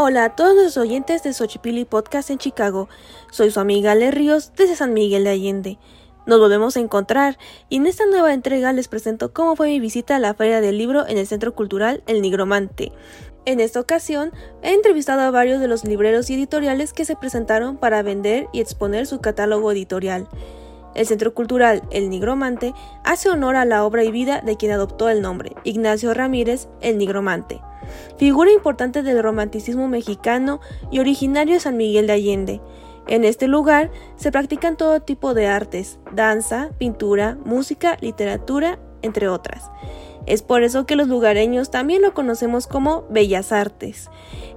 Hola a todos los oyentes de Xochipilli Podcast en Chicago. Soy su amiga Le Ríos desde San Miguel de Allende. Nos volvemos a encontrar y en esta nueva entrega les presento cómo fue mi visita a la Feria del Libro en el Centro Cultural El Nigromante. En esta ocasión he entrevistado a varios de los libreros y editoriales que se presentaron para vender y exponer su catálogo editorial. El Centro Cultural El Nigromante hace honor a la obra y vida de quien adoptó el nombre, Ignacio Ramírez El Nigromante, figura importante del romanticismo mexicano y originario de San Miguel de Allende. En este lugar se practican todo tipo de artes, danza, pintura, música, literatura, entre otras. Es por eso que los lugareños también lo conocemos como Bellas Artes.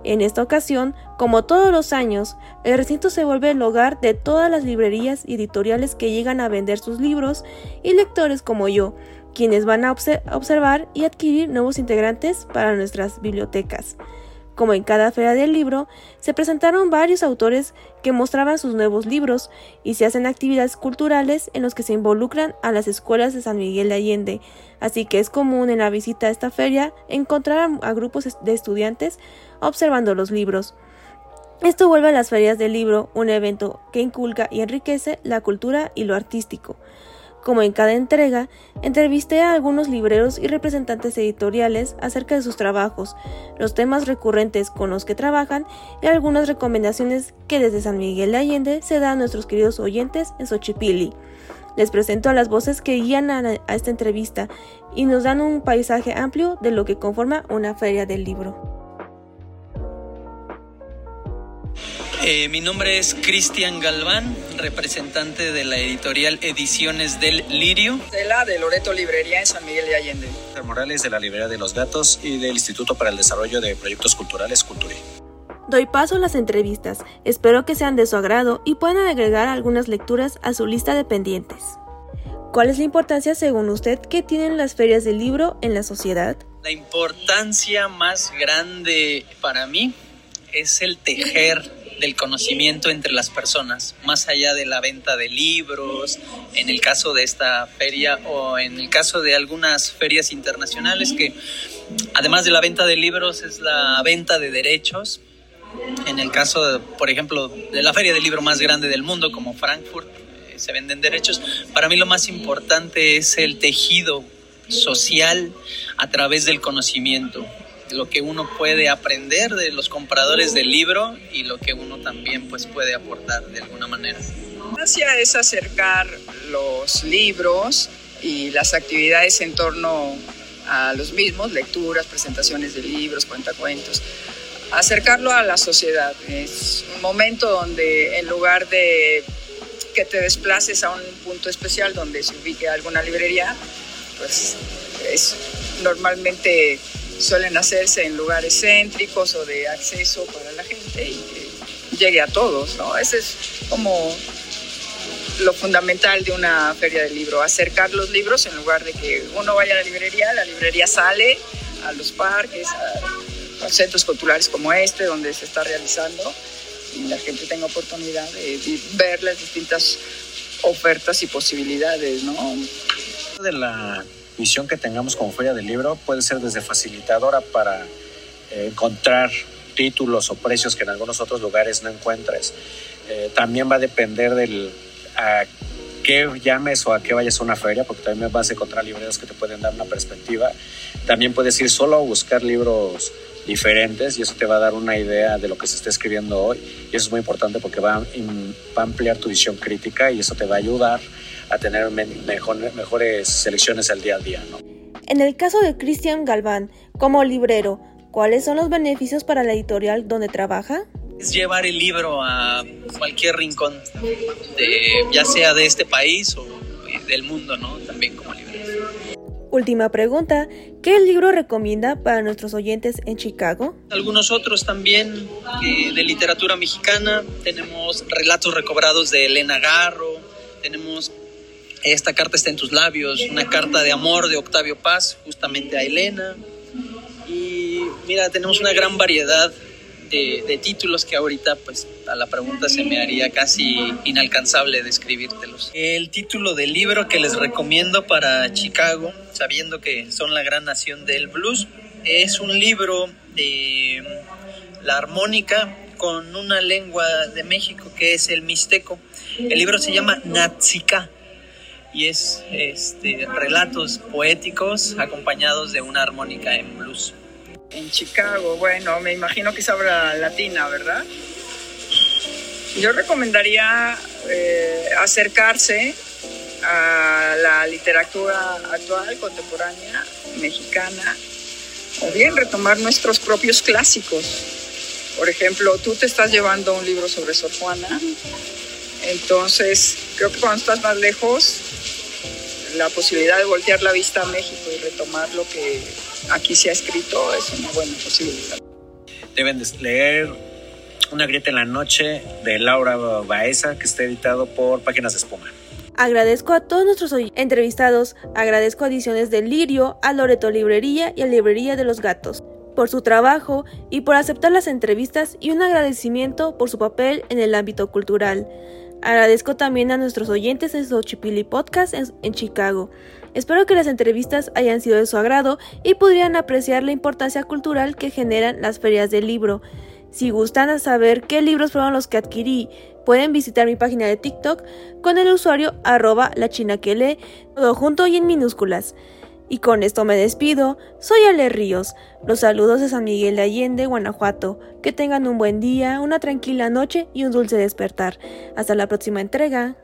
En esta ocasión, como todos los años, el recinto se vuelve el hogar de todas las librerías y editoriales que llegan a vender sus libros y lectores como yo, quienes van a observar y adquirir nuevos integrantes para nuestras bibliotecas. Como en cada feria del libro, se presentaron varios autores que mostraban sus nuevos libros y se hacen actividades culturales en los que se involucran a las escuelas de San Miguel de Allende, así que es común en la visita a esta feria encontrar a grupos de estudiantes observando los libros. Esto vuelve a las ferias del libro un evento que inculca y enriquece la cultura y lo artístico. Como en cada entrega, entrevisté a algunos libreros y representantes editoriales acerca de sus trabajos, los temas recurrentes con los que trabajan y algunas recomendaciones que desde San Miguel de Allende se dan a nuestros queridos oyentes en Xochipilli. Les presento a las voces que guían a, esta entrevista y nos dan un paisaje amplio de lo que conforma una feria del libro. Eh, mi nombre es Cristian Galván, representante de la editorial Ediciones del Lirio. De la de Loreto Librería en San Miguel de Allende. Morales de la Librería de los Gatos y del Instituto para el Desarrollo de Proyectos Culturales Culturi. Doy paso a las entrevistas. Espero que sean de su agrado y puedan agregar algunas lecturas a su lista de pendientes. ¿Cuál es la importancia, según usted, que tienen las ferias del libro en la sociedad? La importancia más grande para mí es el tejer del conocimiento entre las personas, más allá de la venta de libros, en el caso de esta feria o en el caso de algunas ferias internacionales que además de la venta de libros es la venta de derechos. En el caso, por ejemplo, de la feria del libro más grande del mundo como Frankfurt, eh, se venden derechos. Para mí lo más importante es el tejido social a través del conocimiento lo que uno puede aprender de los compradores del libro y lo que uno también pues puede aportar de alguna manera. Hacia es acercar los libros y las actividades en torno a los mismos, lecturas, presentaciones de libros, cuentacuentos, acercarlo a la sociedad. Es un momento donde en lugar de que te desplaces a un punto especial donde se ubique alguna librería, pues es normalmente suelen hacerse en lugares céntricos o de acceso para la gente y que llegue a todos, ¿no? Ese es como lo fundamental de una feria del libro, acercar los libros en lugar de que uno vaya a la librería, la librería sale a los parques, a, centros culturales como este, donde se está realizando, y la gente tenga oportunidad de, ver las distintas ofertas y posibilidades, ¿no? De la misión que tengamos como Feria del Libro puede ser desde facilitadora para eh, encontrar títulos o precios que en algunos otros lugares no encuentres. Eh, también va a depender del a qué llames o a qué vayas a una feria, porque también vas a encontrar libreros que te pueden dar una perspectiva. También puedes ir solo a buscar libros diferentes y eso te va a dar una idea de lo que se está escribiendo hoy. Y eso es muy importante porque va va a ampliar tu visión crítica y eso te va a ayudar a tener mejores selecciones al día a día. ¿no? En el caso de Cristian Galván, como librero, ¿cuáles son los beneficios para la editorial donde trabaja? Es llevar el libro a cualquier rincón, de, ya sea de este país o del mundo, ¿no? También como librero. Última pregunta, ¿qué libro recomienda para nuestros oyentes en Chicago? Algunos otros también eh, de literatura mexicana, tenemos Relatos Recobrados de Elena Garro, tenemos esta carta está en tus labios, una carta de amor de Octavio Paz, justamente a Elena. Y mira, tenemos una gran variedad de, títulos que ahorita, pues, a la pregunta se me haría casi inalcanzable describírtelos. El título del libro que les recomiendo para Chicago, sabiendo que son la gran nación del blues, es un libro de la armónica con una lengua de México que es el mixteco. El libro se llama Natsika y es este, relatos poéticos acompañados de una armónica en blues. En Chicago, bueno, me imagino que es obra latina, ¿verdad? Yo recomendaría eh, acercarse a la literatura actual, contemporánea, mexicana, o bien retomar nuestros propios clásicos. Por ejemplo, tú te estás llevando un libro sobre Sor Juana, entonces creo que cuando estás más lejos, la posibilidad de voltear la vista a México y retomar lo que aquí se ha escrito es una buena posibilidad. Deben de leer Una grieta en la noche de Laura Baeza, que está editado por Páginas de Espuma. Agradezco a todos nuestros entrevistados, agradezco a Ediciones del Lirio, a Loreto Librería y a Librería de los Gatos por su trabajo y por aceptar las entrevistas y un agradecimiento por su papel en el ámbito cultural. Agradezco también a nuestros oyentes en Xochipilli Podcast en, Chicago. Espero que las entrevistas hayan sido de su agrado y pudieran apreciar la importancia cultural que generan las ferias del libro. Si gustan saber qué libros fueron los que adquirí, pueden visitar mi página de TikTok con el usuario arroba la china que lee, todo junto y en minúsculas. Y con esto me despido. Soy Ale Ríos. Los saludos de San Miguel de Allende, Guanajuato. Que tengan un buen día, una tranquila noche y un dulce despertar. Hasta la próxima entrega.